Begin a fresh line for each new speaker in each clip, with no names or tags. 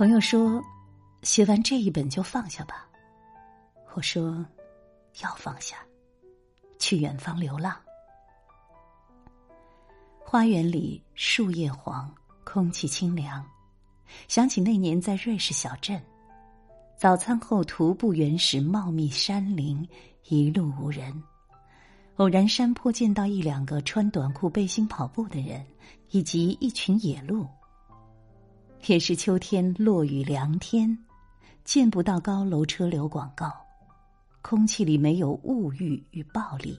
朋友说：“写完这一本就放下吧。”我说：“要放下，去远方流浪。”花园里树叶黄，空气清凉，想起那年在瑞士小镇，早餐后徒步原始茂密山林，一路无人。偶然山坡见到一两个穿短裤背心跑步的人，以及一群野鹿。也是秋天落雨凉天，见不到高楼车流广告，空气里没有物欲与暴力。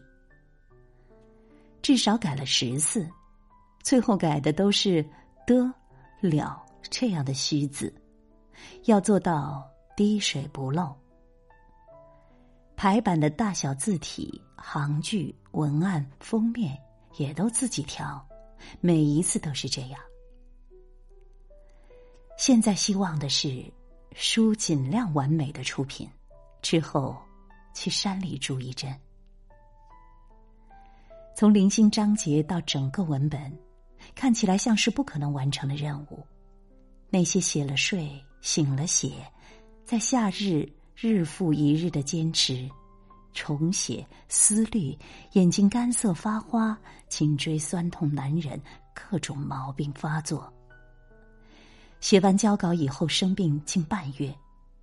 至少改了十次，最后改的都是的了这样的虚字，要做到滴水不漏。排版的大小字体、行距、文案、封面也都自己调，每一次都是这样。现在希望的是，书尽量完美的出品，之后去山里住一阵。从零星章节到整个文本，看起来像是不可能完成的任务。那些写了睡，醒了写，在夏日日复一日的坚持，重写思虑，眼睛干涩发花，颈椎酸痛难忍，各种毛病发作。写完交稿以后生病近半月，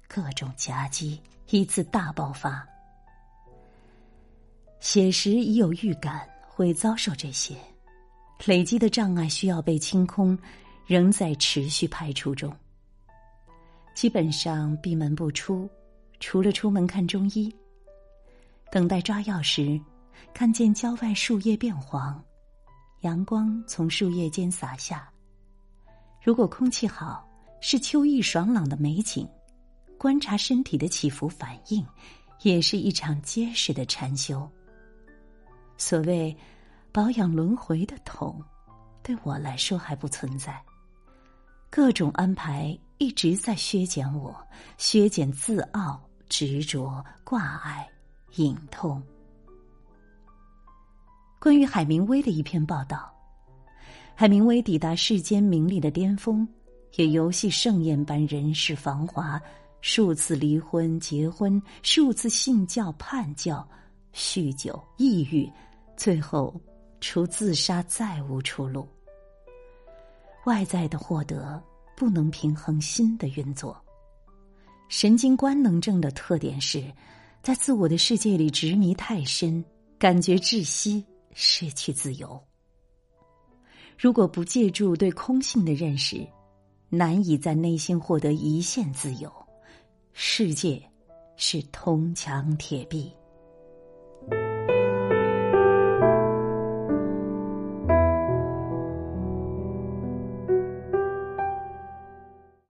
各种夹击，一次大爆发。写时已有预感会遭受这些，累积的障碍需要被清空，仍在持续排除中。基本上闭门不出，除了出门看中医。等待抓药时，看见郊外树叶变黄，阳光从树叶间洒下。如果空气好，是秋意爽朗的美景；观察身体的起伏反应，也是一场结实的禅修。所谓保养轮回的痛，对我来说还不存在。各种安排一直在削减我，削减自傲、执着、挂碍、隐痛。关于海明威的一篇报道。海明威抵达世间名利的巅峰，也游戏盛宴般人世繁华，数次离婚、结婚，数次信教、叛教，酗酒、抑郁，最后除自杀再无出路。外在的获得不能平衡心的运作。神经官能症的特点是，在自我的世界里执迷太深，感觉窒息，失去自由。如果不借助对空性的认识，难以在内心获得一线自由。世界是铜墙铁壁。